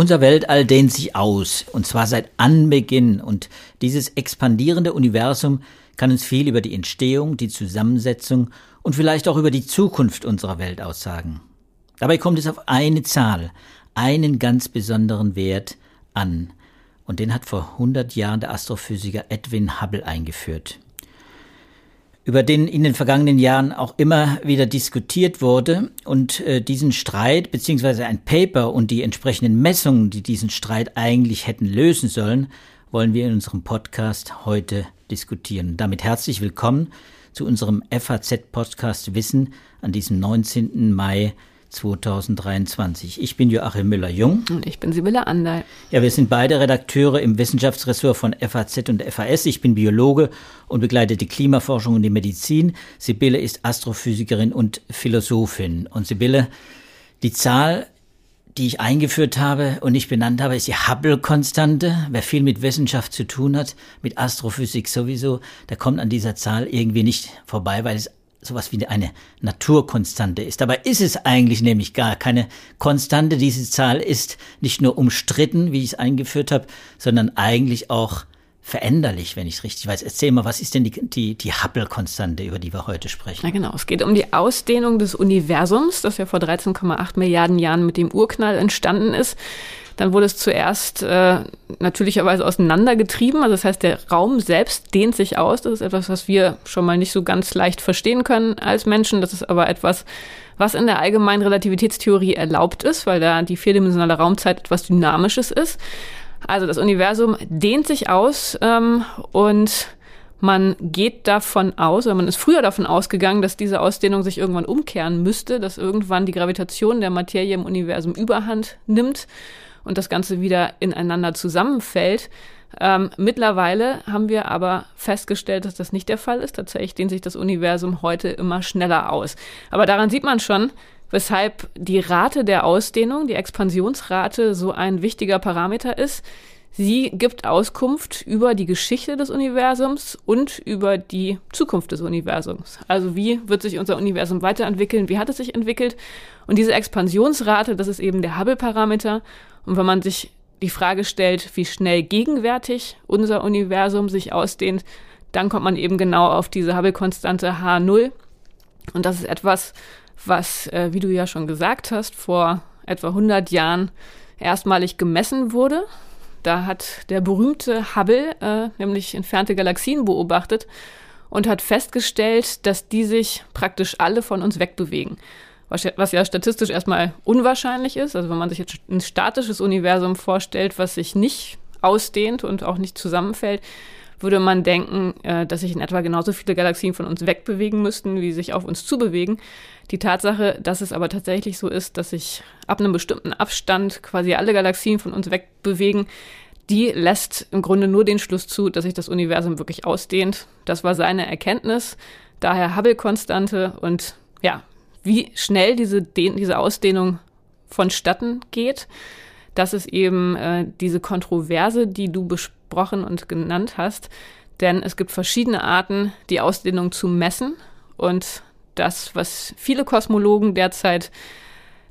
Unser Weltall dehnt sich aus, und zwar seit Anbeginn, und dieses expandierende Universum kann uns viel über die Entstehung, die Zusammensetzung und vielleicht auch über die Zukunft unserer Welt aussagen. Dabei kommt es auf eine Zahl, einen ganz besonderen Wert an, und den hat vor 100 Jahren der Astrophysiker Edwin Hubble eingeführt über den in den vergangenen Jahren auch immer wieder diskutiert wurde. Und äh, diesen Streit, beziehungsweise ein Paper und die entsprechenden Messungen, die diesen Streit eigentlich hätten lösen sollen, wollen wir in unserem Podcast heute diskutieren. Damit herzlich willkommen zu unserem FAZ-Podcast Wissen an diesem 19. Mai 2023. Ich bin Joachim Müller-Jung. Und ich bin Sibylle Andal. Ja, wir sind beide Redakteure im Wissenschaftsressort von FAZ und FAS. Ich bin Biologe und begleite die Klimaforschung und die Medizin. Sibylle ist Astrophysikerin und Philosophin. Und Sibylle, die Zahl, die ich eingeführt habe und nicht benannt habe, ist die Hubble-Konstante. Wer viel mit Wissenschaft zu tun hat, mit Astrophysik sowieso, der kommt an dieser Zahl irgendwie nicht vorbei, weil es sowas wie eine Naturkonstante ist. Dabei ist es eigentlich nämlich gar keine Konstante. Diese Zahl ist nicht nur umstritten, wie ich es eingeführt habe, sondern eigentlich auch veränderlich, wenn ich es richtig weiß. Erzähl mal, was ist denn die, die, die Hubble-Konstante, über die wir heute sprechen? Na genau, es geht um die Ausdehnung des Universums, das ja vor 13,8 Milliarden Jahren mit dem Urknall entstanden ist. Dann wurde es zuerst äh, natürlicherweise auseinandergetrieben. Also das heißt, der Raum selbst dehnt sich aus. Das ist etwas, was wir schon mal nicht so ganz leicht verstehen können als Menschen. Das ist aber etwas, was in der allgemeinen Relativitätstheorie erlaubt ist, weil da die vierdimensionale Raumzeit etwas Dynamisches ist. Also das Universum dehnt sich aus ähm, und man geht davon aus, oder man ist früher davon ausgegangen, dass diese Ausdehnung sich irgendwann umkehren müsste, dass irgendwann die Gravitation der Materie im Universum überhand nimmt und das Ganze wieder ineinander zusammenfällt. Ähm, mittlerweile haben wir aber festgestellt, dass das nicht der Fall ist. Tatsächlich dehnt sich das Universum heute immer schneller aus. Aber daran sieht man schon, weshalb die Rate der Ausdehnung, die Expansionsrate, so ein wichtiger Parameter ist. Sie gibt Auskunft über die Geschichte des Universums und über die Zukunft des Universums. Also wie wird sich unser Universum weiterentwickeln? Wie hat es sich entwickelt? Und diese Expansionsrate, das ist eben der Hubble-Parameter. Und wenn man sich die Frage stellt, wie schnell gegenwärtig unser Universum sich ausdehnt, dann kommt man eben genau auf diese Hubble-Konstante H0. Und das ist etwas, was, äh, wie du ja schon gesagt hast, vor etwa 100 Jahren erstmalig gemessen wurde. Da hat der berühmte Hubble äh, nämlich entfernte Galaxien beobachtet und hat festgestellt, dass die sich praktisch alle von uns wegbewegen was ja, was ja statistisch erstmal unwahrscheinlich ist. Also wenn man sich jetzt ein statisches Universum vorstellt, was sich nicht ausdehnt und auch nicht zusammenfällt, würde man denken, äh, dass sich in etwa genauso viele Galaxien von uns wegbewegen müssten, wie sich auf uns zubewegen. Die Tatsache, dass es aber tatsächlich so ist, dass sich ab einem bestimmten Abstand quasi alle Galaxien von uns wegbewegen, die lässt im Grunde nur den Schluss zu, dass sich das Universum wirklich ausdehnt. Das war seine Erkenntnis, daher Hubble-Konstante und ja, wie schnell diese, diese Ausdehnung vonstatten geht. Das ist eben äh, diese Kontroverse, die du besprochen und genannt hast. Denn es gibt verschiedene Arten, die Ausdehnung zu messen. Und das, was viele Kosmologen derzeit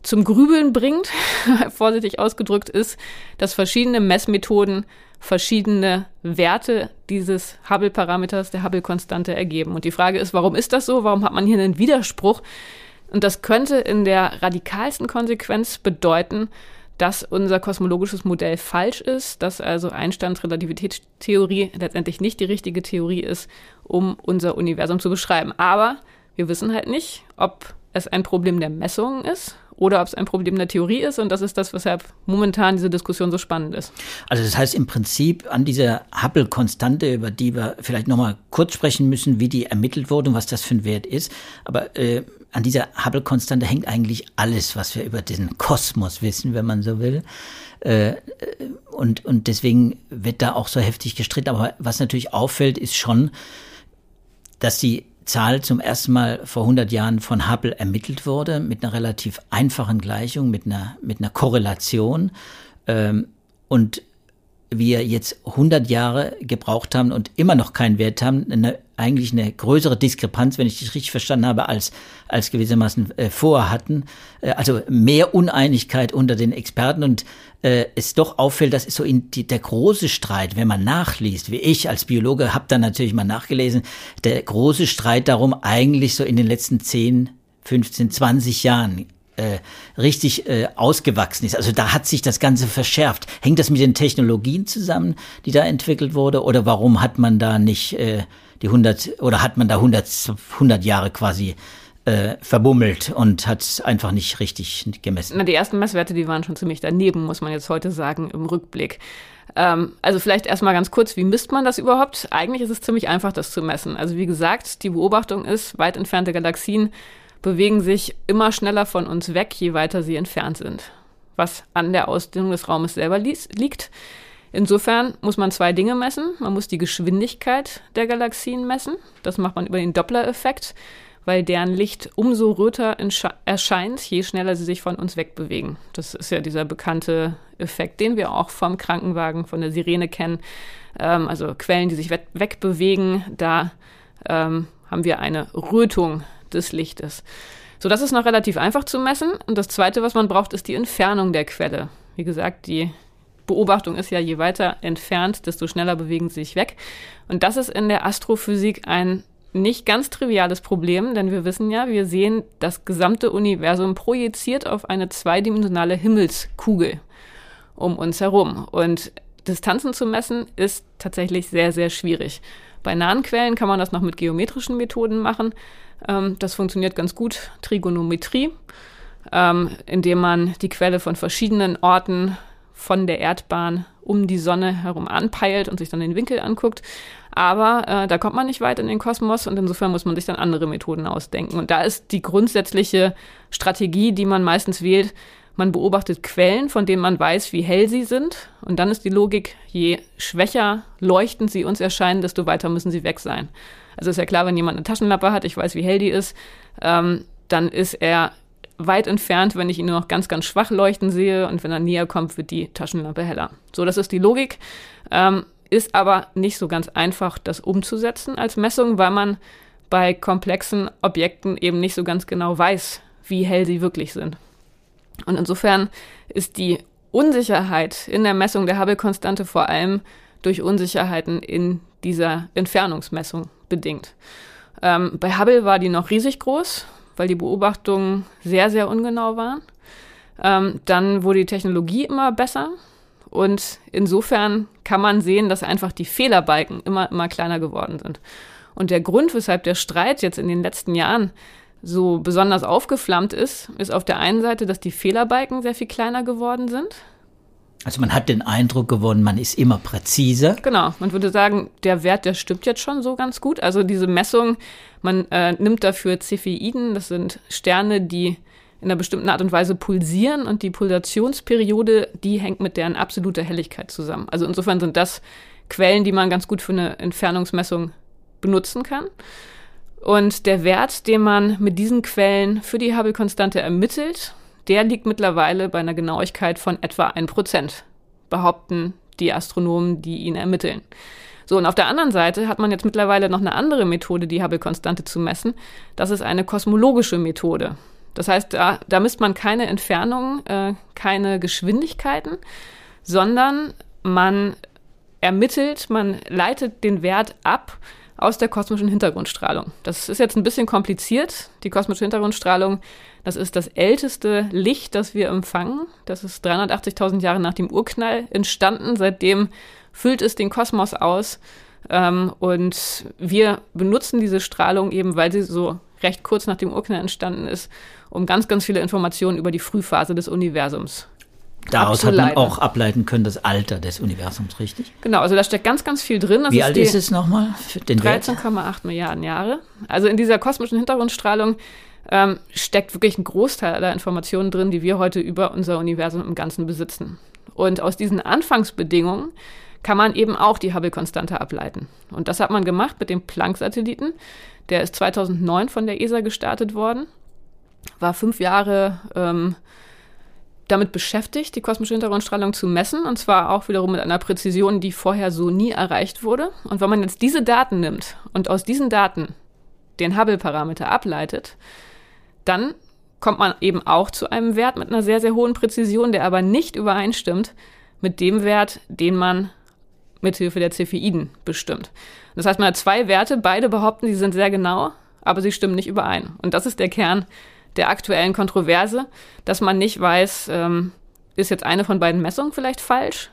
zum Grübeln bringt, vorsichtig ausgedrückt, ist, dass verschiedene Messmethoden verschiedene Werte dieses Hubble-Parameters, der Hubble-Konstante ergeben. Und die Frage ist, warum ist das so? Warum hat man hier einen Widerspruch? Und das könnte in der radikalsten Konsequenz bedeuten, dass unser kosmologisches Modell falsch ist, dass also Einsteins Relativitätstheorie letztendlich nicht die richtige Theorie ist, um unser Universum zu beschreiben. Aber wir wissen halt nicht, ob es ein Problem der Messungen ist oder ob es ein Problem der Theorie ist. Und das ist das, weshalb momentan diese Diskussion so spannend ist. Also das heißt im Prinzip an dieser Hubble-Konstante, über die wir vielleicht nochmal kurz sprechen müssen, wie die ermittelt wurde und was das für ein Wert ist. Aber äh, an dieser Hubble-Konstante hängt eigentlich alles, was wir über diesen Kosmos wissen, wenn man so will. Äh, und, und deswegen wird da auch so heftig gestritten. Aber was natürlich auffällt, ist schon, dass die Zahl zum ersten Mal vor 100 Jahren von Hubble ermittelt wurde, mit einer relativ einfachen Gleichung, mit einer, mit einer Korrelation. Ähm, und wir jetzt 100 Jahre gebraucht haben und immer noch keinen Wert haben, eine eigentlich eine größere Diskrepanz, wenn ich dich richtig verstanden habe, als, als gewissermaßen äh, vorher hatten. Äh, also mehr Uneinigkeit unter den Experten und äh, es doch auffällt, das ist so in die, der große Streit, wenn man nachliest, wie ich als Biologe habe dann natürlich mal nachgelesen, der große Streit darum eigentlich so in den letzten 10, 15, 20 Jahren äh, richtig äh, ausgewachsen ist. Also da hat sich das Ganze verschärft. Hängt das mit den Technologien zusammen, die da entwickelt wurde? Oder warum hat man da nicht äh, die 100 oder hat man da 100, 100 Jahre quasi äh, verbummelt und hat einfach nicht richtig gemessen? Na, die ersten Messwerte, die waren schon ziemlich daneben, muss man jetzt heute sagen, im Rückblick. Ähm, also vielleicht erstmal ganz kurz, wie misst man das überhaupt? Eigentlich ist es ziemlich einfach, das zu messen. Also wie gesagt, die Beobachtung ist, weit entfernte Galaxien bewegen sich immer schneller von uns weg, je weiter sie entfernt sind, was an der Ausdehnung des Raumes selber liegt. Insofern muss man zwei Dinge messen. Man muss die Geschwindigkeit der Galaxien messen. Das macht man über den Doppler-Effekt, weil deren Licht umso röter erscheint, je schneller sie sich von uns wegbewegen. Das ist ja dieser bekannte Effekt, den wir auch vom Krankenwagen, von der Sirene kennen. Ähm, also Quellen, die sich wegbewegen, da ähm, haben wir eine Rötung des Lichtes. So, das ist noch relativ einfach zu messen. Und das Zweite, was man braucht, ist die Entfernung der Quelle. Wie gesagt, die Beobachtung ist ja, je weiter entfernt, desto schneller bewegen sie sich weg. Und das ist in der Astrophysik ein nicht ganz triviales Problem, denn wir wissen ja, wir sehen das gesamte Universum projiziert auf eine zweidimensionale Himmelskugel um uns herum. Und Distanzen zu messen ist tatsächlich sehr, sehr schwierig. Bei nahen Quellen kann man das noch mit geometrischen Methoden machen. Ähm, das funktioniert ganz gut. Trigonometrie, ähm, indem man die Quelle von verschiedenen Orten von der Erdbahn um die Sonne herum anpeilt und sich dann den Winkel anguckt. Aber äh, da kommt man nicht weit in den Kosmos und insofern muss man sich dann andere Methoden ausdenken. Und da ist die grundsätzliche Strategie, die man meistens wählt, man beobachtet Quellen, von denen man weiß, wie hell sie sind. Und dann ist die Logik, je schwächer leuchtend sie uns erscheinen, desto weiter müssen sie weg sein. Also ist ja klar, wenn jemand eine Taschenlampe hat, ich weiß, wie hell die ist, ähm, dann ist er weit entfernt, wenn ich ihn nur noch ganz, ganz schwach leuchten sehe und wenn er näher kommt, wird die Taschenlampe heller. So, das ist die Logik. Ähm, ist aber nicht so ganz einfach, das umzusetzen als Messung, weil man bei komplexen Objekten eben nicht so ganz genau weiß, wie hell sie wirklich sind. Und insofern ist die Unsicherheit in der Messung der Hubble-Konstante vor allem durch Unsicherheiten in dieser Entfernungsmessung bedingt. Ähm, bei Hubble war die noch riesig groß, weil die Beobachtungen sehr, sehr ungenau waren. Ähm, dann wurde die Technologie immer besser und insofern kann man sehen, dass einfach die Fehlerbalken immer, immer kleiner geworden sind. Und der Grund, weshalb der Streit jetzt in den letzten Jahren so besonders aufgeflammt ist, ist auf der einen Seite, dass die Fehlerbalken sehr viel kleiner geworden sind. Also man hat den Eindruck gewonnen, man ist immer präziser. Genau, man würde sagen, der Wert, der stimmt jetzt schon so ganz gut. Also diese Messung, man äh, nimmt dafür Cepheiden, das sind Sterne, die in einer bestimmten Art und Weise pulsieren und die Pulsationsperiode, die hängt mit deren absoluter Helligkeit zusammen. Also insofern sind das Quellen, die man ganz gut für eine Entfernungsmessung benutzen kann. Und der Wert, den man mit diesen Quellen für die Hubble-Konstante ermittelt, der liegt mittlerweile bei einer Genauigkeit von etwa 1%, behaupten die Astronomen, die ihn ermitteln. So, und auf der anderen Seite hat man jetzt mittlerweile noch eine andere Methode, die Hubble-Konstante zu messen. Das ist eine kosmologische Methode. Das heißt, da, da misst man keine Entfernungen, äh, keine Geschwindigkeiten, sondern man ermittelt, man leitet den Wert ab aus der kosmischen Hintergrundstrahlung. Das ist jetzt ein bisschen kompliziert. Die kosmische Hintergrundstrahlung, das ist das älteste Licht, das wir empfangen. Das ist 380.000 Jahre nach dem Urknall entstanden. Seitdem füllt es den Kosmos aus. Ähm, und wir benutzen diese Strahlung eben, weil sie so recht kurz nach dem Urknall entstanden ist, um ganz, ganz viele Informationen über die Frühphase des Universums Daraus hat man auch ableiten können, das Alter des Universums, richtig? Genau, also da steckt ganz, ganz viel drin. Das Wie ist alt ist es nochmal? 13,8 Milliarden Jahre. Also in dieser kosmischen Hintergrundstrahlung ähm, steckt wirklich ein Großteil aller Informationen drin, die wir heute über unser Universum im Ganzen besitzen. Und aus diesen Anfangsbedingungen kann man eben auch die Hubble-Konstante ableiten. Und das hat man gemacht mit dem Planck-Satelliten. Der ist 2009 von der ESA gestartet worden, war fünf Jahre ähm, damit beschäftigt, die kosmische Hintergrundstrahlung zu messen, und zwar auch wiederum mit einer Präzision, die vorher so nie erreicht wurde. Und wenn man jetzt diese Daten nimmt und aus diesen Daten den Hubble-Parameter ableitet, dann kommt man eben auch zu einem Wert mit einer sehr, sehr hohen Präzision, der aber nicht übereinstimmt mit dem Wert, den man mithilfe der Cepheiden bestimmt. Das heißt, man hat zwei Werte, beide behaupten, sie sind sehr genau, aber sie stimmen nicht überein. Und das ist der Kern der aktuellen Kontroverse, dass man nicht weiß, ähm, ist jetzt eine von beiden Messungen vielleicht falsch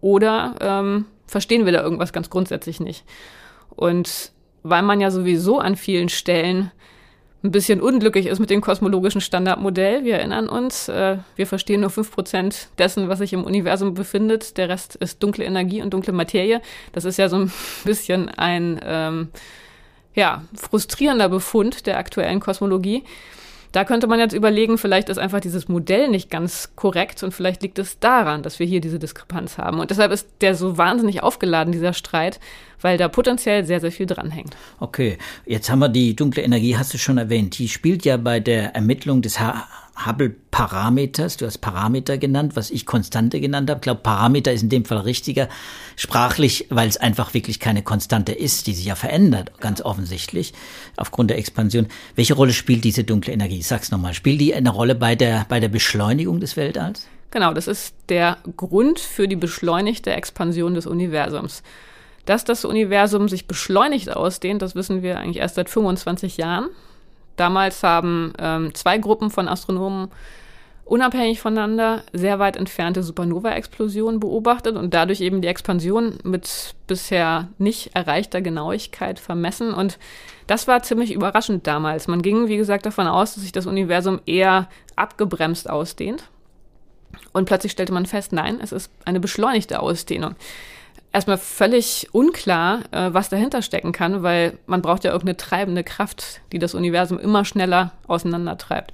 oder ähm, verstehen wir da irgendwas ganz grundsätzlich nicht. Und weil man ja sowieso an vielen Stellen ein bisschen unglücklich ist mit dem kosmologischen Standardmodell. Wir erinnern uns, äh, wir verstehen nur fünf Prozent dessen, was sich im Universum befindet. Der Rest ist dunkle Energie und dunkle Materie. Das ist ja so ein bisschen ein ähm, ja, frustrierender Befund der aktuellen Kosmologie. Da könnte man jetzt überlegen, vielleicht ist einfach dieses Modell nicht ganz korrekt und vielleicht liegt es daran, dass wir hier diese Diskrepanz haben. Und deshalb ist der so wahnsinnig aufgeladen, dieser Streit, weil da potenziell sehr, sehr viel dranhängt. Okay, jetzt haben wir die dunkle Energie, hast du schon erwähnt. Die spielt ja bei der Ermittlung des H Hubble-Parameters, du hast Parameter genannt, was ich Konstante genannt habe. Ich glaube, Parameter ist in dem Fall richtiger, sprachlich, weil es einfach wirklich keine Konstante ist, die sich ja verändert, ganz offensichtlich, aufgrund der Expansion. Welche Rolle spielt diese dunkle Energie? Sag's nochmal. Spielt die eine Rolle bei der, bei der Beschleunigung des Weltalls? Genau, das ist der Grund für die beschleunigte Expansion des Universums. Dass das Universum sich beschleunigt ausdehnt, das wissen wir eigentlich erst seit 25 Jahren. Damals haben ähm, zwei Gruppen von Astronomen unabhängig voneinander sehr weit entfernte Supernova-Explosionen beobachtet und dadurch eben die Expansion mit bisher nicht erreichter Genauigkeit vermessen. Und das war ziemlich überraschend damals. Man ging, wie gesagt, davon aus, dass sich das Universum eher abgebremst ausdehnt. Und plötzlich stellte man fest, nein, es ist eine beschleunigte Ausdehnung erstmal völlig unklar, äh, was dahinter stecken kann, weil man braucht ja irgendeine treibende Kraft, die das Universum immer schneller auseinandertreibt.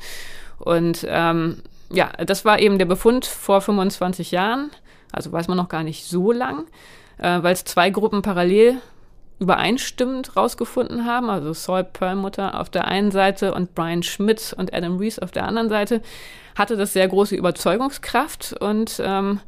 Und ähm, ja, das war eben der Befund vor 25 Jahren, also weiß man noch gar nicht so lang, äh, weil es zwei Gruppen parallel übereinstimmend rausgefunden haben, also Saul Perlmutter auf der einen Seite und Brian Schmidt und Adam Rees auf der anderen Seite, hatte das sehr große Überzeugungskraft und ähm,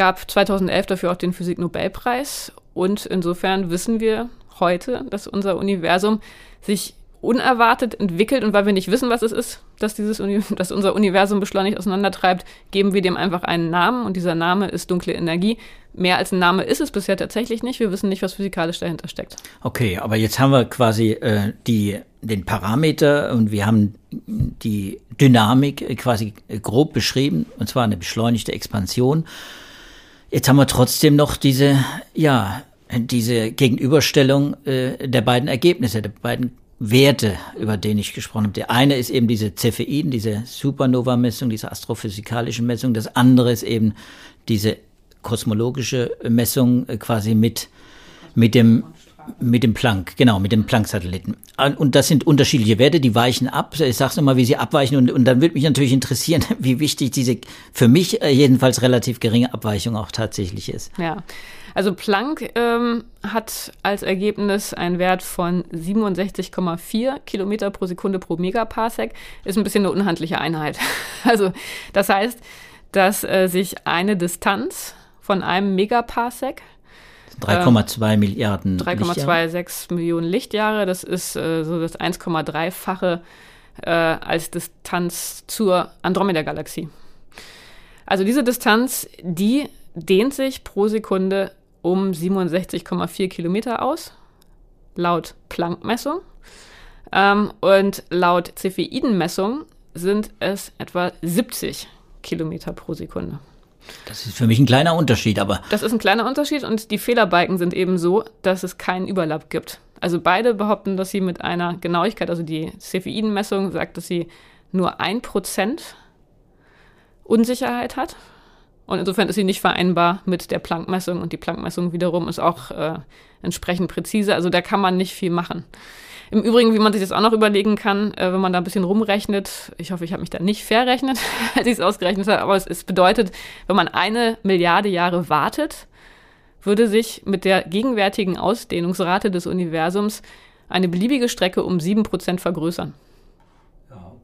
gab 2011 dafür auch den Physik-Nobelpreis. Und insofern wissen wir heute, dass unser Universum sich unerwartet entwickelt und weil wir nicht wissen, was es ist, dass dieses dass unser Universum beschleunigt auseinandertreibt, geben wir dem einfach einen Namen und dieser Name ist dunkle Energie. Mehr als ein Name ist es bisher tatsächlich nicht. Wir wissen nicht, was physikalisch dahinter steckt. Okay, aber jetzt haben wir quasi äh, die, den Parameter und wir haben die Dynamik quasi grob beschrieben, und zwar eine beschleunigte Expansion. Jetzt haben wir trotzdem noch diese, ja, diese Gegenüberstellung äh, der beiden Ergebnisse, der beiden Werte, über denen ich gesprochen habe. Der eine ist eben diese Cepheiden, diese Supernova-Messung, diese astrophysikalische Messung. Das andere ist eben diese kosmologische Messung äh, quasi mit, mit dem mit dem Planck, genau, mit dem Planck-Satelliten. Und das sind unterschiedliche Werte, die weichen ab. Ich sag's nochmal, wie sie abweichen. Und, und dann würde mich natürlich interessieren, wie wichtig diese für mich äh, jedenfalls relativ geringe Abweichung auch tatsächlich ist. Ja. Also Planck ähm, hat als Ergebnis einen Wert von 67,4 Kilometer pro Sekunde pro Megaparsec. Ist ein bisschen eine unhandliche Einheit. Also das heißt, dass äh, sich eine Distanz von einem Megaparsec 3,2 ähm, Milliarden 3,26 Millionen Lichtjahre. Das ist äh, so das 1,3-fache äh, als Distanz zur Andromeda-Galaxie. Also diese Distanz, die dehnt sich pro Sekunde um 67,4 Kilometer aus, laut Planck-Messung. Ähm, und laut Cepheiden-Messung sind es etwa 70 Kilometer pro Sekunde. Das ist für mich ein kleiner Unterschied, aber. Das ist ein kleiner Unterschied und die Fehlerbalken sind eben so, dass es keinen Überlapp gibt. Also beide behaupten, dass sie mit einer Genauigkeit, also die Cepheiden-Messung sagt, dass sie nur ein Prozent Unsicherheit hat. Und insofern ist sie nicht vereinbar mit der Planck-Messung und die Planck-Messung wiederum ist auch äh, entsprechend präzise. Also da kann man nicht viel machen. Im Übrigen, wie man sich das auch noch überlegen kann, äh, wenn man da ein bisschen rumrechnet, ich hoffe, ich habe mich da nicht verrechnet, als ich es ausgerechnet habe, aber es, es bedeutet, wenn man eine Milliarde Jahre wartet, würde sich mit der gegenwärtigen Ausdehnungsrate des Universums eine beliebige Strecke um sieben Prozent vergrößern.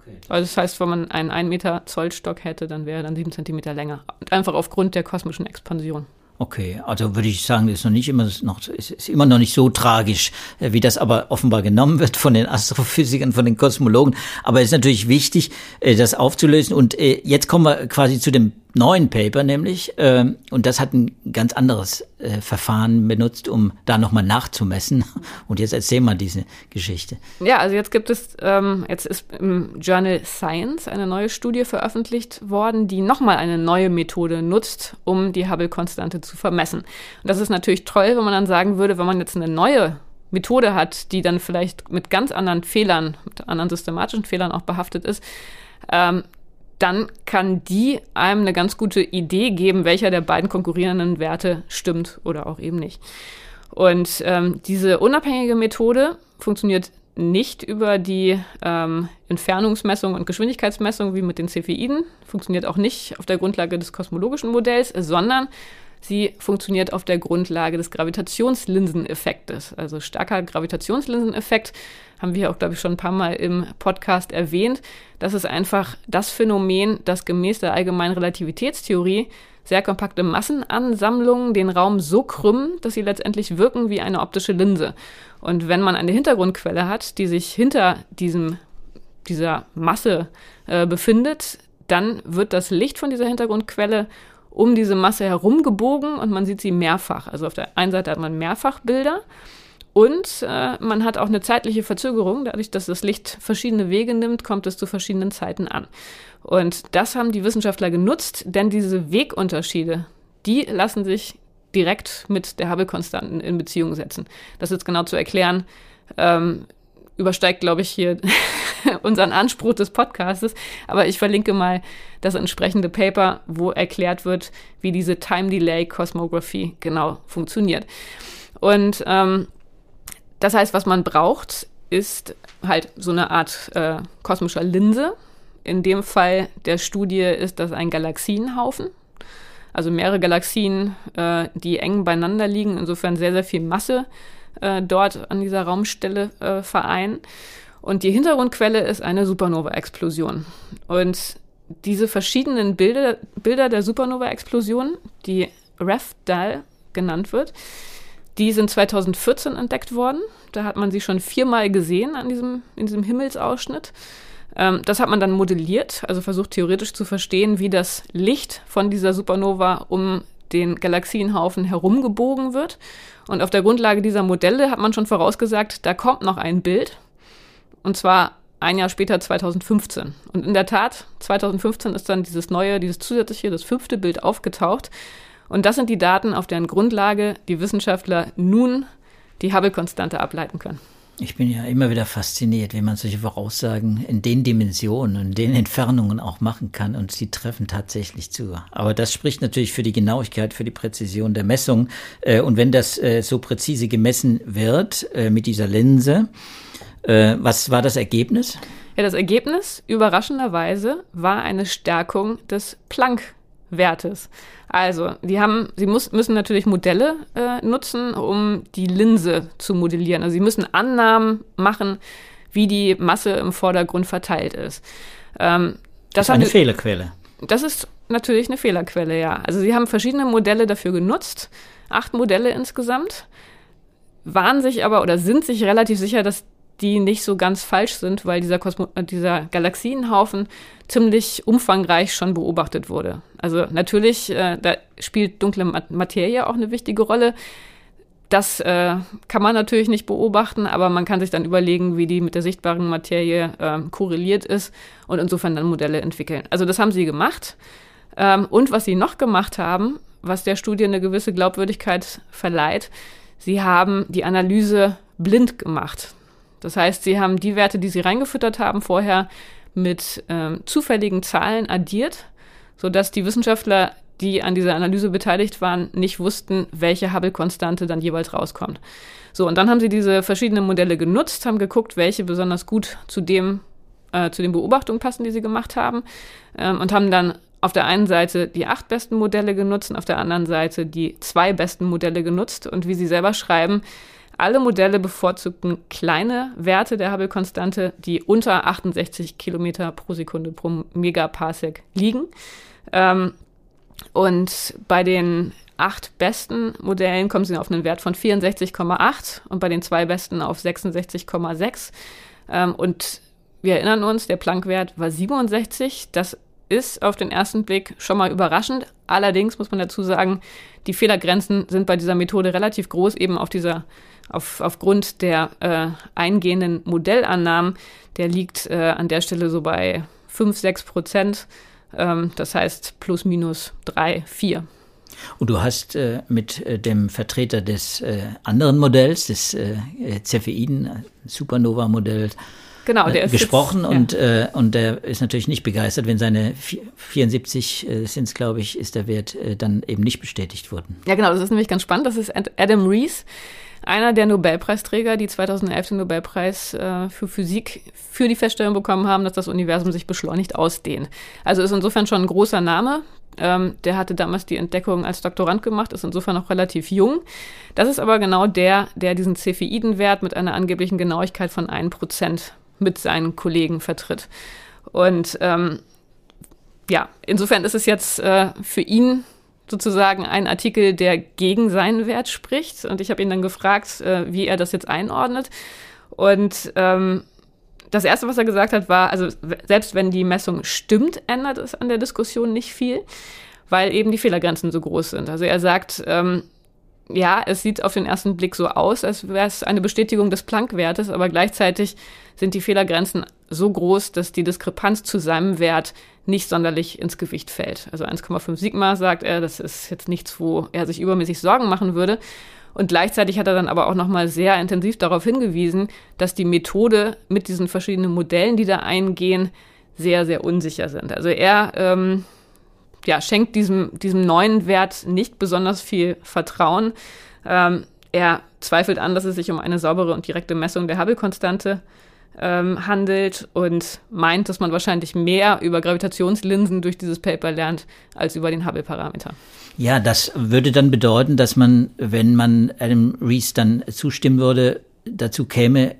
Okay. Also das heißt, wenn man einen 1 Meter Zollstock hätte, dann wäre er dann 7 Zentimeter länger. Einfach aufgrund der kosmischen Expansion. Okay, also würde ich sagen, ist noch nicht immer noch ist immer noch nicht so tragisch, äh, wie das aber offenbar genommen wird von den Astrophysikern, von den Kosmologen. Aber es ist natürlich wichtig, äh, das aufzulösen. Und äh, jetzt kommen wir quasi zu dem neuen Paper nämlich, ähm, und das hat ein ganz anderes äh, Verfahren benutzt, um da nochmal nachzumessen. Und jetzt erzähl mal diese Geschichte. Ja, also jetzt gibt es, ähm, jetzt ist im Journal Science eine neue Studie veröffentlicht worden, die nochmal eine neue Methode nutzt, um die Hubble-Konstante zu vermessen. Und das ist natürlich toll, wenn man dann sagen würde, wenn man jetzt eine neue Methode hat, die dann vielleicht mit ganz anderen Fehlern, mit anderen systematischen Fehlern auch behaftet ist, ähm, dann kann die einem eine ganz gute Idee geben, welcher der beiden konkurrierenden Werte stimmt oder auch eben nicht. Und ähm, diese unabhängige Methode funktioniert nicht über die ähm, Entfernungsmessung und Geschwindigkeitsmessung wie mit den Cepheiden, funktioniert auch nicht auf der Grundlage des kosmologischen Modells, sondern sie funktioniert auf der Grundlage des Gravitationslinseneffektes. Also starker Gravitationslinseneffekt haben wir auch, glaube ich, schon ein paar Mal im Podcast erwähnt. Das ist einfach das Phänomen, das gemäß der allgemeinen Relativitätstheorie sehr kompakte Massenansammlungen den Raum so krümmen, dass sie letztendlich wirken wie eine optische Linse. Und wenn man eine Hintergrundquelle hat, die sich hinter diesem, dieser Masse äh, befindet, dann wird das Licht von dieser Hintergrundquelle um diese Masse herum gebogen und man sieht sie mehrfach. Also auf der einen Seite hat man mehrfach Bilder und äh, man hat auch eine zeitliche Verzögerung. Dadurch, dass das Licht verschiedene Wege nimmt, kommt es zu verschiedenen Zeiten an. Und das haben die Wissenschaftler genutzt, denn diese Wegunterschiede, die lassen sich direkt mit der Hubble-Konstanten in Beziehung setzen. Das jetzt genau zu erklären, ähm, übersteigt, glaube ich, hier unseren Anspruch des Podcastes. Aber ich verlinke mal das entsprechende Paper, wo erklärt wird, wie diese Time Delay Cosmography genau funktioniert. Und ähm, das heißt, was man braucht, ist halt so eine Art äh, kosmischer Linse. In dem Fall der Studie ist das ein Galaxienhaufen. Also mehrere Galaxien, äh, die eng beieinander liegen, insofern sehr, sehr viel Masse äh, dort an dieser Raumstelle äh, vereinen. Und die Hintergrundquelle ist eine Supernova-Explosion. Und diese verschiedenen Bilder, Bilder der Supernova-Explosion, die REF-DAL genannt wird, die sind 2014 entdeckt worden. Da hat man sie schon viermal gesehen an diesem, in diesem Himmelsausschnitt. Ähm, das hat man dann modelliert, also versucht theoretisch zu verstehen, wie das Licht von dieser Supernova um den Galaxienhaufen herumgebogen wird. Und auf der Grundlage dieser Modelle hat man schon vorausgesagt, da kommt noch ein Bild. Und zwar ein Jahr später, 2015. Und in der Tat, 2015 ist dann dieses neue, dieses zusätzliche, das fünfte Bild aufgetaucht. Und das sind die Daten, auf deren Grundlage die Wissenschaftler nun die Hubble-Konstante ableiten können. Ich bin ja immer wieder fasziniert, wie man solche Voraussagen in den Dimensionen, in den Entfernungen auch machen kann und sie treffen tatsächlich zu. Aber das spricht natürlich für die Genauigkeit, für die Präzision der Messung. Äh, und wenn das äh, so präzise gemessen wird äh, mit dieser Linse, was war das Ergebnis? Ja, das Ergebnis überraschenderweise war eine Stärkung des Planck Wertes. Also, die haben, sie muss, müssen natürlich Modelle äh, nutzen, um die Linse zu modellieren. Also sie müssen Annahmen machen, wie die Masse im Vordergrund verteilt ist. Ähm, das, das ist eine Fehlerquelle. Das ist natürlich eine Fehlerquelle, ja. Also sie haben verschiedene Modelle dafür genutzt, acht Modelle insgesamt, waren sich aber oder sind sich relativ sicher, dass die nicht so ganz falsch sind, weil dieser, Kosmo äh, dieser Galaxienhaufen ziemlich umfangreich schon beobachtet wurde. Also natürlich, äh, da spielt dunkle Materie auch eine wichtige Rolle. Das äh, kann man natürlich nicht beobachten, aber man kann sich dann überlegen, wie die mit der sichtbaren Materie äh, korreliert ist und insofern dann Modelle entwickeln. Also das haben sie gemacht. Ähm, und was sie noch gemacht haben, was der Studie eine gewisse Glaubwürdigkeit verleiht, sie haben die Analyse blind gemacht. Das heißt, sie haben die Werte, die sie reingefüttert haben, vorher mit ähm, zufälligen Zahlen addiert, sodass die Wissenschaftler, die an dieser Analyse beteiligt waren, nicht wussten, welche Hubble-Konstante dann jeweils rauskommt. So, und dann haben sie diese verschiedenen Modelle genutzt, haben geguckt, welche besonders gut zu dem, äh, zu den Beobachtungen passen, die sie gemacht haben, ähm, und haben dann auf der einen Seite die acht besten Modelle genutzt und auf der anderen Seite die zwei besten Modelle genutzt. Und wie sie selber schreiben, Alle Modelle bevorzugten kleine Werte der Hubble-Konstante, die unter 68 Kilometer pro Sekunde pro Megaparsec liegen. Ähm, und bei den acht besten Modellen kommen sie auf einen Wert von 64,8 und bei den zwei besten auf 66,6. Ähm, und wir erinnern uns, der Planck-Wert war 67. Das ist auf den ersten Blick schon mal überraschend. Allerdings muss man dazu sagen, die Fehlergrenzen sind bei dieser Methode relativ groß, eben auf dieser, auf, aufgrund der äh, eingehenden Modellannahmen. Der liegt äh, an der Stelle so bei 5, 6 Prozent. Ähm, das heißt plus minus 3, 4. Und du hast äh, mit äh, dem Vertreter des äh, anderen Modells, des äh, Cepheiden-Supernova-Modells, genau, der ist gesprochen jetzt, und, ja. äh, und der ist natürlich nicht begeistert, wenn seine 74 äh, sind es, glaube ich, ist der Wert äh, dann eben nicht bestätigt worden. Ja, genau, das ist nämlich ganz spannend. Das ist Adam Rees, einer der Nobelpreisträger, die 2011 den Nobelpreis äh, für Physik für die Feststellung bekommen haben, dass das Universum sich beschleunigt ausdehnt. Also ist insofern schon ein großer Name. Ähm, der hatte damals die Entdeckung als Doktorand gemacht, ist insofern noch relativ jung. Das ist aber genau der, der diesen Cepheidenwert mit einer angeblichen Genauigkeit von 1% mit seinen Kollegen vertritt. Und ähm, ja, insofern ist es jetzt äh, für ihn sozusagen ein Artikel, der gegen seinen Wert spricht. Und ich habe ihn dann gefragt, äh, wie er das jetzt einordnet. Und ähm, das Erste, was er gesagt hat, war, also selbst wenn die Messung stimmt, ändert es an der Diskussion nicht viel, weil eben die Fehlergrenzen so groß sind. Also er sagt, ähm, ja, es sieht auf den ersten Blick so aus, als wäre es eine Bestätigung des Planck-Wertes, aber gleichzeitig sind die Fehlergrenzen so groß, dass die Diskrepanz zu seinem Wert nicht sonderlich ins Gewicht fällt. Also 1,5 Sigma sagt er, das ist jetzt nichts, wo er sich übermäßig Sorgen machen würde. Und gleichzeitig hat er dann aber auch nochmal sehr intensiv darauf hingewiesen, dass die Methode mit diesen verschiedenen Modellen, die da eingehen, sehr, sehr unsicher sind. Also er ähm, ja, schenkt diesem, diesem neuen Wert nicht besonders viel Vertrauen. Ähm, er zweifelt an, dass es sich um eine saubere und direkte Messung der Hubble-Konstante ähm, handelt und meint, dass man wahrscheinlich mehr über Gravitationslinsen durch dieses Paper lernt als über den Hubble-Parameter. Ja, das würde dann bedeuten, dass man, wenn man Adam Rees dann zustimmen würde, dazu käme,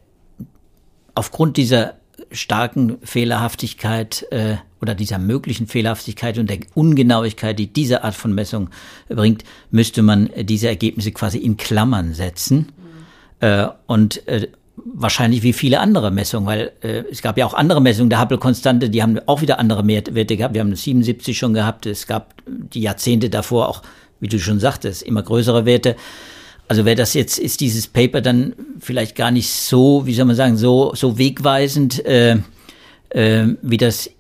aufgrund dieser starken Fehlerhaftigkeit äh, oder dieser möglichen Fehlerhaftigkeit und der Ungenauigkeit, die diese Art von Messung bringt, müsste man diese Ergebnisse quasi in Klammern setzen. Mhm. Äh, und äh, wahrscheinlich wie viele andere Messungen, weil äh, es gab ja auch andere Messungen der Hubble-Konstante, die haben auch wieder andere Werte gehabt. Wir haben 77 schon gehabt, es gab die Jahrzehnte davor auch, wie du schon sagtest, immer größere Werte. Also wäre das jetzt, ist dieses Paper dann vielleicht gar nicht so, wie soll man sagen, so, so wegweisend, äh, äh, wie das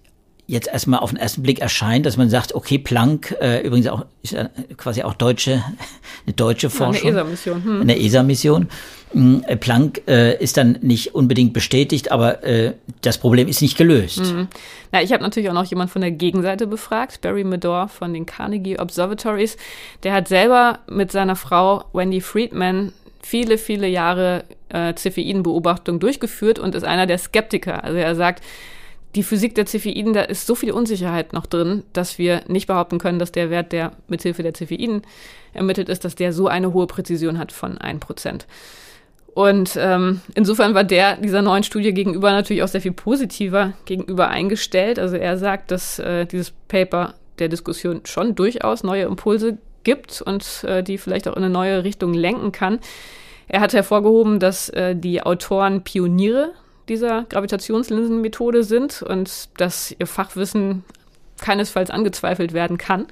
jetzt erstmal auf den ersten Blick erscheint, dass man sagt, okay, Planck, äh, übrigens auch ist ja quasi auch deutsche, eine deutsche Forschung. Ja, eine ESA-Mission. Hm. Eine ESA-Mission. Hm, äh, Planck äh, ist dann nicht unbedingt bestätigt, aber äh, das Problem ist nicht gelöst. Mhm. Ja, ich habe natürlich auch noch jemand von der Gegenseite befragt, Barry Medor von den Carnegie Observatories. Der hat selber mit seiner Frau Wendy Friedman viele, viele Jahre äh, Cepheidenbeobachtung durchgeführt und ist einer der Skeptiker. Also er sagt, die Physik der Cepheiden, da ist so viel Unsicherheit noch drin, dass wir nicht behaupten können, dass der Wert, der mithilfe der Cepheiden ermittelt ist, dass der so eine hohe Präzision hat von 1%. Und ähm, insofern war der dieser neuen Studie gegenüber natürlich auch sehr viel positiver gegenüber eingestellt. Also er sagt, dass äh, dieses Paper der Diskussion schon durchaus neue Impulse gibt und äh, die vielleicht auch in eine neue Richtung lenken kann. Er hat hervorgehoben, dass äh, die Autoren Pioniere dieser Gravitationslinsenmethode sind und dass ihr Fachwissen keinesfalls angezweifelt werden kann.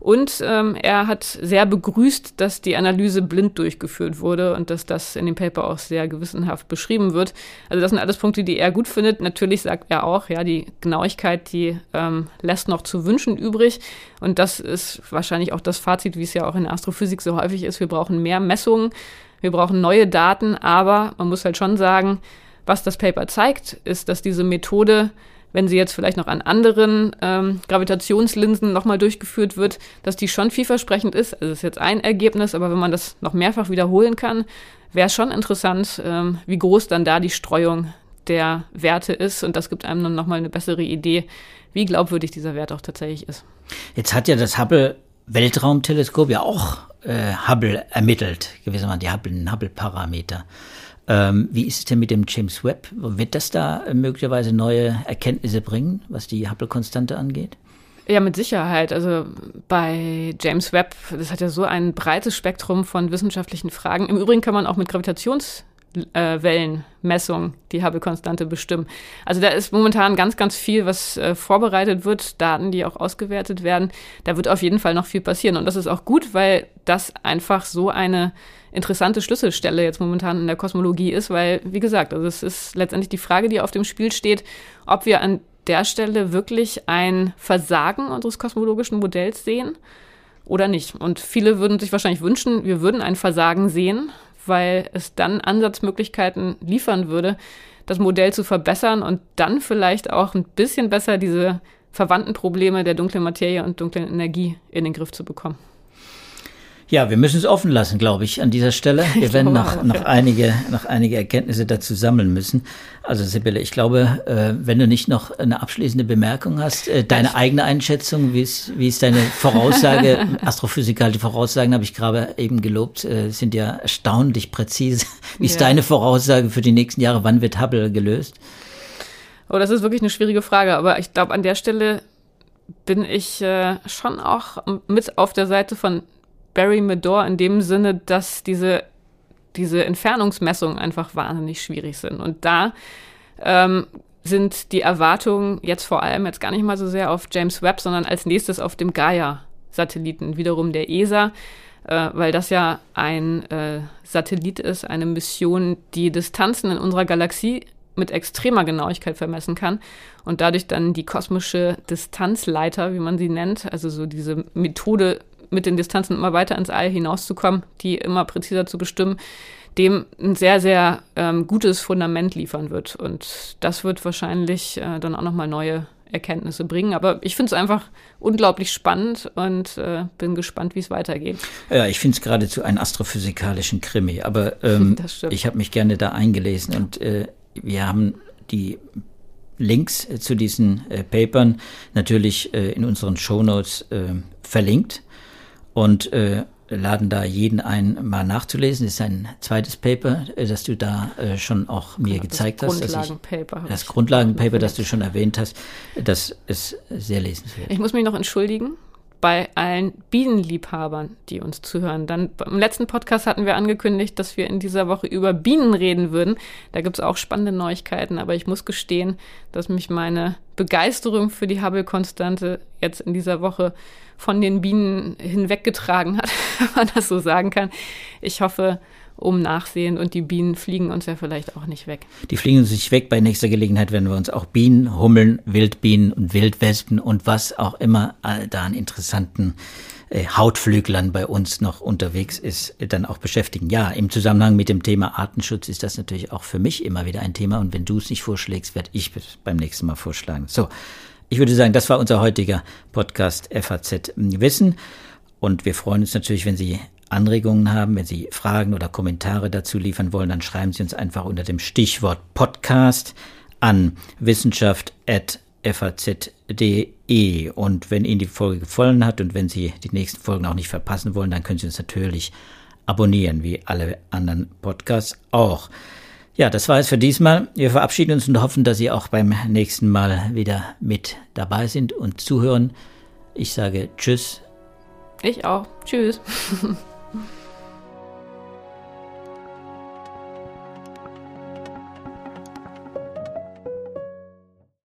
Und ähm, er hat sehr begrüßt, dass die Analyse blind durchgeführt wurde und dass das in dem Paper auch sehr gewissenhaft beschrieben wird. Also das sind alles Punkte, die er gut findet. Natürlich sagt er auch, ja, die Genauigkeit, die ähm, lässt noch zu wünschen übrig. Und das ist wahrscheinlich auch das Fazit, wie es ja auch in der Astrophysik so häufig ist. Wir brauchen mehr Messungen, wir brauchen neue Daten, aber man muss halt schon sagen, was das Paper zeigt, ist, dass diese Methode, wenn sie jetzt vielleicht noch an anderen ähm, Gravitationslinsen nochmal durchgeführt wird, dass die schon vielversprechend ist. Also das ist jetzt ein Ergebnis, aber wenn man das noch mehrfach wiederholen kann, wäre schon interessant, ähm, wie groß dann da die Streuung der Werte ist. Und das gibt einem dann nochmal eine bessere Idee, wie glaubwürdig dieser Wert auch tatsächlich ist. Jetzt hat ja das Hubble Weltraumteleskop ja auch äh, Hubble ermittelt, gewissermaßen die Hubble-Parameter. Ähm, wie ist es denn mit dem James Webb? Wird das da möglicherweise neue Erkenntnisse bringen, was die Hubble-Konstante angeht? Ja, mit Sicherheit. Also bei James Webb, das hat ja so ein breites Spektrum von wissenschaftlichen Fragen. Im Übrigen kann man auch mit Gravitationswellenmessung die Hubble-Konstante bestimmen. Also da ist momentan ganz, ganz viel, was äh, vorbereitet wird, Daten, die auch ausgewertet werden. Da wird auf jeden Fall noch viel passieren. Und das ist auch gut, weil das einfach so eine interessante Schlüsselstelle jetzt momentan in der Kosmologie ist, weil, wie gesagt, also es ist letztendlich die Frage, die auf dem Spiel steht, ob wir an der Stelle wirklich ein Versagen unseres kosmologischen Modells sehen oder nicht. Und viele würden sich wahrscheinlich wünschen, wir würden ein Versagen sehen, weil es dann Ansatzmöglichkeiten liefern würde, das Modell zu verbessern und dann vielleicht auch ein bisschen besser diese verwandten Probleme der dunklen Materie und dunklen Energie in den Griff zu bekommen. Ja, wir müssen es offen lassen, glaube ich, an dieser Stelle. Wir werden noch, noch, einige, noch einige Erkenntnisse dazu sammeln müssen. Also Sibylle, ich glaube, äh, wenn du nicht noch eine abschließende Bemerkung hast, äh, deine eigene Einschätzung, wie ist, wie ist deine Voraussage, astrophysikalische Voraussagen habe ich gerade eben gelobt, äh, sind ja erstaunlich präzise. Wie ist ja. deine Voraussage für die nächsten Jahre? Wann wird Hubble gelöst? Oh, das ist wirklich eine schwierige Frage, aber ich glaube, an der Stelle bin ich äh, schon auch mit auf der Seite von Barry Medor in dem Sinne, dass diese, diese Entfernungsmessungen einfach wahnsinnig schwierig sind. Und da ähm, sind die Erwartungen jetzt vor allem jetzt gar nicht mal so sehr auf James Webb, sondern als nächstes auf dem Gaia-Satelliten, wiederum der ESA, äh, weil das ja ein äh, Satellit ist, eine Mission, die Distanzen in unserer Galaxie mit extremer Genauigkeit vermessen kann und dadurch dann die kosmische Distanzleiter, wie man sie nennt, also so diese Methode, mit den Distanzen immer weiter ins All hinauszukommen, die immer präziser zu bestimmen, dem ein sehr, sehr ähm, gutes Fundament liefern wird. Und das wird wahrscheinlich äh, dann auch nochmal neue Erkenntnisse bringen. Aber ich finde es einfach unglaublich spannend und äh, bin gespannt, wie es weitergeht. Ja, ich finde es geradezu einen astrophysikalischen Krimi. Aber ähm, ich habe mich gerne da eingelesen und äh, wir haben die Links äh, zu diesen äh, Papern natürlich äh, in unseren Shownotes äh, verlinkt und äh, laden da jeden ein, mal nachzulesen. Das ist ein zweites Paper, äh, das du da äh, schon auch mir genau, gezeigt das hast. Grundlagenpaper. Das Grundlagenpaper, das du schon erwähnt hast, das ist sehr lesenswert. Ich muss mich noch entschuldigen bei allen Bienenliebhabern, die uns zuhören. Dann im letzten Podcast hatten wir angekündigt, dass wir in dieser Woche über Bienen reden würden. Da gibt es auch spannende Neuigkeiten, aber ich muss gestehen, dass mich meine Begeisterung für die Hubble-Konstante jetzt in dieser Woche von den Bienen hinweggetragen hat, wenn man das so sagen kann. Ich hoffe, um Nachsehen und die Bienen fliegen uns ja vielleicht auch nicht weg. Die fliegen uns nicht weg. Bei nächster Gelegenheit werden wir uns auch Bienen, Hummeln, Wildbienen und Wildwespen und was auch immer da an interessanten äh, Hautflüglern bei uns noch unterwegs ist, dann auch beschäftigen. Ja, im Zusammenhang mit dem Thema Artenschutz ist das natürlich auch für mich immer wieder ein Thema und wenn du es nicht vorschlägst, werde ich es beim nächsten Mal vorschlagen. So, ich würde sagen, das war unser heutiger Podcast FAZ Wissen und wir freuen uns natürlich, wenn Sie Anregungen haben, wenn Sie Fragen oder Kommentare dazu liefern wollen, dann schreiben Sie uns einfach unter dem Stichwort Podcast an wissenschaft.faz.de. Und wenn Ihnen die Folge gefallen hat und wenn Sie die nächsten Folgen auch nicht verpassen wollen, dann können Sie uns natürlich abonnieren, wie alle anderen Podcasts auch. Ja, das war es für diesmal. Wir verabschieden uns und hoffen, dass Sie auch beim nächsten Mal wieder mit dabei sind und zuhören. Ich sage Tschüss. Ich auch. Tschüss.